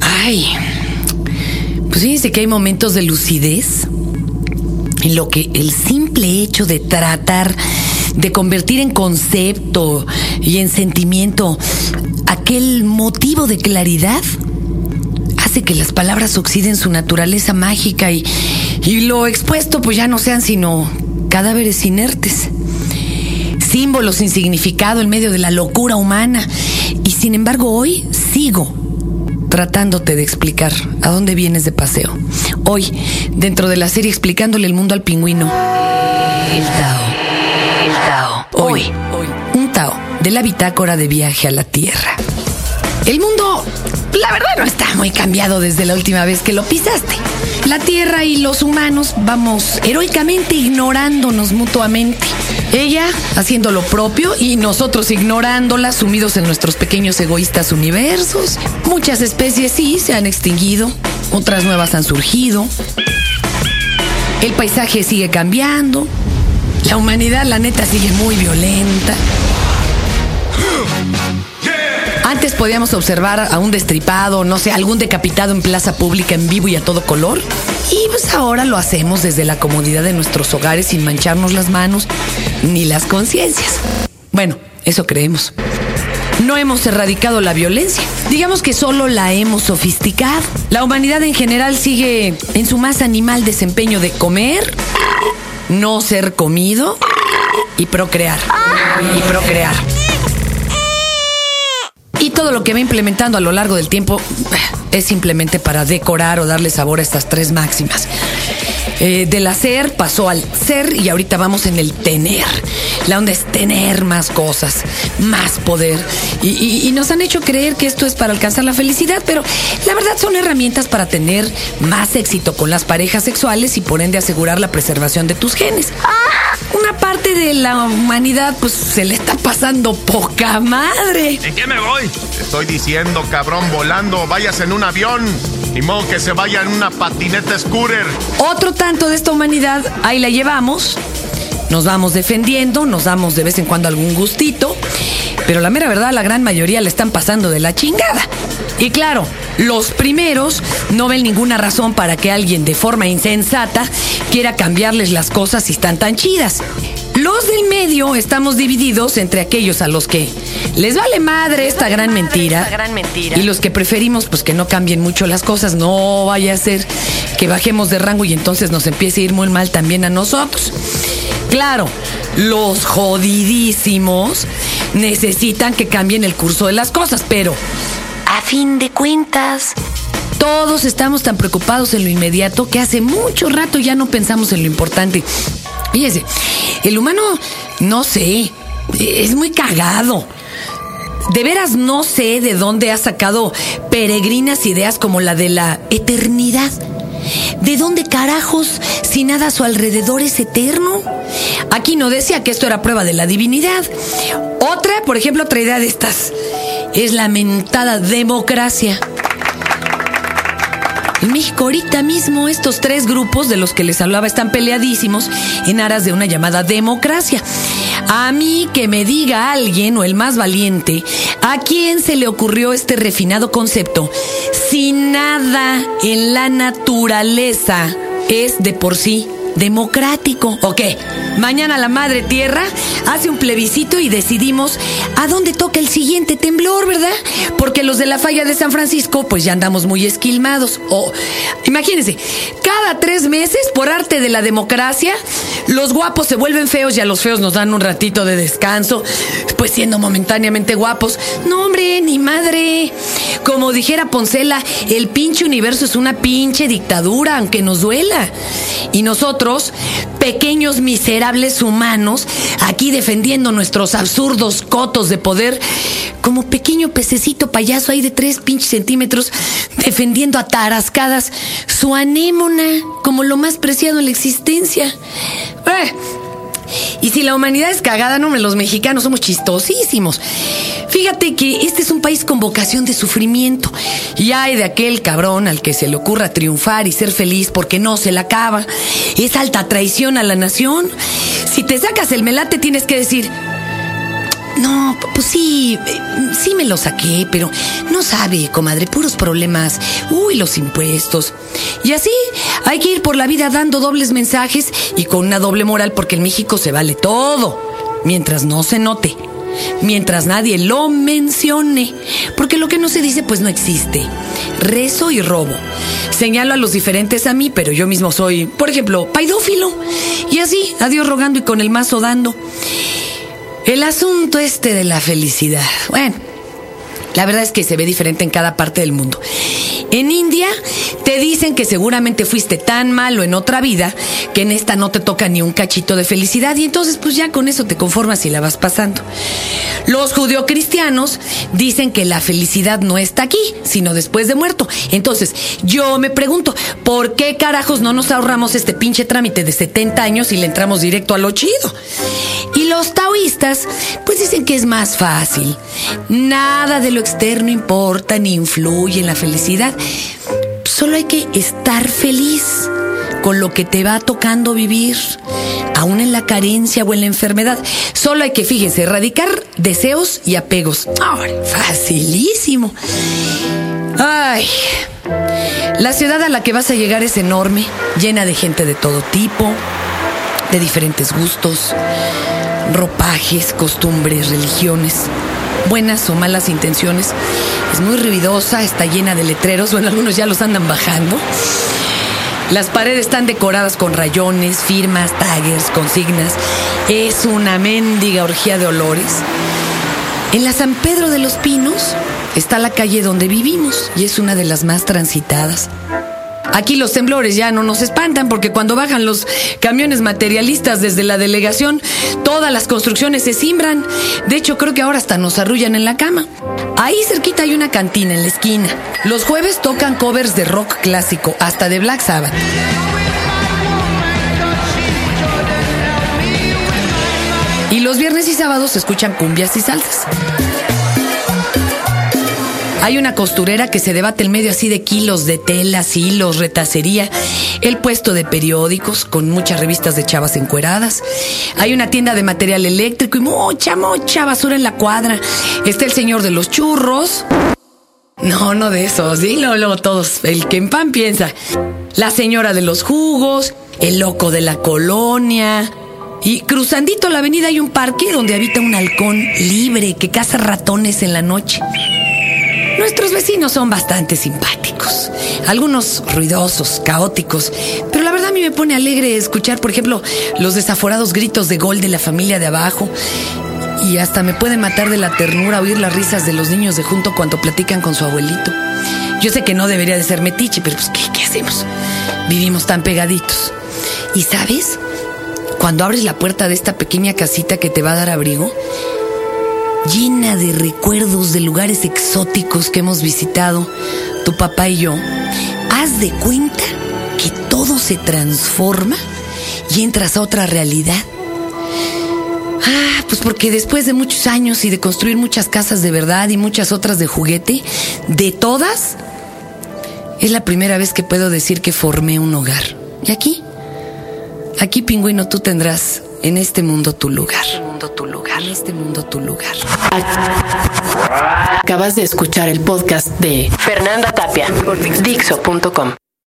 Ay, pues fíjense que hay momentos de lucidez en lo que el simple hecho de tratar de convertir en concepto y en sentimiento aquel motivo de claridad hace que las palabras oxiden su naturaleza mágica y, y lo expuesto pues ya no sean sino cadáveres inertes, símbolos sin significado en medio de la locura humana. Y sin embargo hoy sigo tratándote de explicar a dónde vienes de paseo. Hoy, dentro de la serie explicándole el mundo al pingüino. El Tao. El Tao. Hoy, hoy, un Tao de la bitácora de viaje a la Tierra. El mundo, la verdad, no está muy cambiado desde la última vez que lo pisaste. La Tierra y los humanos vamos heroicamente ignorándonos mutuamente. Ella haciendo lo propio y nosotros ignorándola, sumidos en nuestros pequeños egoístas universos. Muchas especies sí se han extinguido, otras nuevas han surgido. El paisaje sigue cambiando. La humanidad, la neta, sigue muy violenta. Antes podíamos observar a un destripado, no sé, algún decapitado en plaza pública en vivo y a todo color. Y pues ahora lo hacemos desde la comodidad de nuestros hogares sin mancharnos las manos ni las conciencias. Bueno, eso creemos. No hemos erradicado la violencia. Digamos que solo la hemos sofisticado. La humanidad en general sigue en su más animal desempeño de comer, no ser comido y procrear. Y procrear. Todo lo que va implementando a lo largo del tiempo es simplemente para decorar o darle sabor a estas tres máximas. Eh, del hacer pasó al ser y ahorita vamos en el tener. La onda es tener más cosas, más poder. Y, y- y nos han hecho creer que esto es para alcanzar la felicidad, pero la verdad son herramientas para tener más éxito con las parejas sexuales y por ende asegurar la preservación de tus genes. Una parte de la humanidad pues se le está pasando poca madre. ¿En qué me voy? Te estoy diciendo, cabrón, volando, vayas en un avión. Ni modo que se vaya en una patineta scooter. Otro tanto de esta humanidad, ahí la llevamos. Nos vamos defendiendo, nos damos de vez en cuando algún gustito, pero la mera verdad, la gran mayoría le están pasando de la chingada. Y claro, los primeros no ven ninguna razón para que alguien de forma insensata quiera cambiarles las cosas si están tan chidas. Los del medio estamos divididos entre aquellos a los que les vale madre esta gran mentira, y los que preferimos pues que no cambien mucho las cosas, no vaya a ser que bajemos de rango y entonces nos empiece a ir muy mal también a nosotros. Claro, los jodidísimos necesitan que cambien el curso de las cosas, pero a fin de cuentas, todos estamos tan preocupados en lo inmediato que hace mucho rato ya no pensamos en lo importante. Fíjese, el humano, no sé, es muy cagado. De veras no sé de dónde ha sacado peregrinas ideas como la de la eternidad. ¿De dónde carajos, si nada a su alrededor es eterno? Aquí no decía que esto era prueba de la divinidad. Otra, por ejemplo, otra idea de estas es la mentada democracia. En México ahorita mismo estos tres grupos de los que les hablaba están peleadísimos en aras de una llamada democracia. A mí que me diga alguien o el más valiente, ¿a quién se le ocurrió este refinado concepto? Si nada en la naturaleza es de por sí democrático. ¿O qué? Mañana la Madre Tierra hace un plebiscito y decidimos a dónde toca el siguiente temblor, ¿verdad? Porque los de la falla de San Francisco, pues ya andamos muy esquilmados. O, imagínense, tres meses, por arte de la democracia, los guapos se vuelven feos y a los feos nos dan un ratito de descanso, pues siendo momentáneamente guapos. No, hombre, ni madre. Como dijera Poncela, el pinche universo es una pinche dictadura, aunque nos duela. Y nosotros, pequeños miserables humanos, aquí defendiendo nuestros absurdos cotos de poder, como pequeño pececito payaso ahí de tres pinches centímetros, defendiendo a tarascadas su anémona como lo más preciado en la existencia. Eh, y si la humanidad es cagada, no, los mexicanos somos chistosísimos. Fíjate que este es un país con vocación de sufrimiento. Y hay de aquel cabrón al que se le ocurra triunfar y ser feliz porque no se la acaba. Es alta traición a la nación. Si te sacas el melate, tienes que decir. No, pues sí, eh, sí me lo saqué, pero no sabe, comadre, puros problemas. Uy, los impuestos. Y así hay que ir por la vida dando dobles mensajes y con una doble moral porque en México se vale todo, mientras no se note, mientras nadie lo mencione, porque lo que no se dice pues no existe. Rezo y robo. Señalo a los diferentes a mí, pero yo mismo soy, por ejemplo, paidófilo. Y así, adiós rogando y con el mazo dando. El asunto este de la felicidad. Bueno, la verdad es que se ve diferente en cada parte del mundo. En India te dicen que seguramente fuiste tan malo en otra vida que en esta no te toca ni un cachito de felicidad y entonces pues ya con eso te conformas y la vas pasando. Los judeocristianos dicen que la felicidad no está aquí, sino después de muerto. Entonces, yo me pregunto, ¿por qué carajos no nos ahorramos este pinche trámite de 70 años y le entramos directo a lo chido? Y los taoístas, pues dicen que es más fácil. Nada de lo externo importa ni influye en la felicidad. Solo hay que estar feliz con lo que te va tocando vivir, aún en la carencia o en la enfermedad. Solo hay que, fíjese, erradicar deseos y apegos. facilísimo. Ay, la ciudad a la que vas a llegar es enorme, llena de gente de todo tipo, de diferentes gustos, ropajes, costumbres, religiones buenas o malas intenciones. Es muy ruidosa, está llena de letreros, bueno, algunos ya los andan bajando. Las paredes están decoradas con rayones, firmas, taggers, consignas. Es una mendiga orgía de olores. En la San Pedro de los Pinos está la calle donde vivimos y es una de las más transitadas. Aquí los temblores ya no nos espantan porque cuando bajan los camiones materialistas desde la delegación, todas las construcciones se simbran. De hecho, creo que ahora hasta nos arrullan en la cama. Ahí cerquita hay una cantina en la esquina. Los jueves tocan covers de rock clásico, hasta de Black Sabbath. Y los viernes y sábados se escuchan cumbias y salsas. Hay una costurera que se debate el medio así de kilos de telas, hilos, retacería. El puesto de periódicos con muchas revistas de chavas encueradas. Hay una tienda de material eléctrico y mucha, mucha basura en la cuadra. Está el señor de los churros. No, no de esos, dilo luego todos. El que en pan piensa. La señora de los jugos, el loco de la colonia. Y cruzandito la avenida hay un parque donde habita un halcón libre que caza ratones en la noche. Nuestros vecinos son bastante simpáticos, algunos ruidosos, caóticos, pero la verdad a mí me pone alegre escuchar, por ejemplo, los desaforados gritos de gol de la familia de abajo. Y hasta me puede matar de la ternura oír las risas de los niños de junto cuando platican con su abuelito. Yo sé que no debería de ser metiche, pero pues ¿qué, qué hacemos? Vivimos tan pegaditos. ¿Y sabes? Cuando abres la puerta de esta pequeña casita que te va a dar abrigo, llena de recuerdos de lugares exóticos que hemos visitado, tu papá y yo, haz de cuenta que todo se transforma y entras a otra realidad. Ah, pues porque después de muchos años y de construir muchas casas de verdad y muchas otras de juguete, de todas, es la primera vez que puedo decir que formé un hogar. Y aquí, aquí, pingüino, tú tendrás en este mundo tu lugar. En este mundo tu lugar. En este mundo tu lugar. Acabas de escuchar el podcast de Fernanda Tapia por Dixo.com.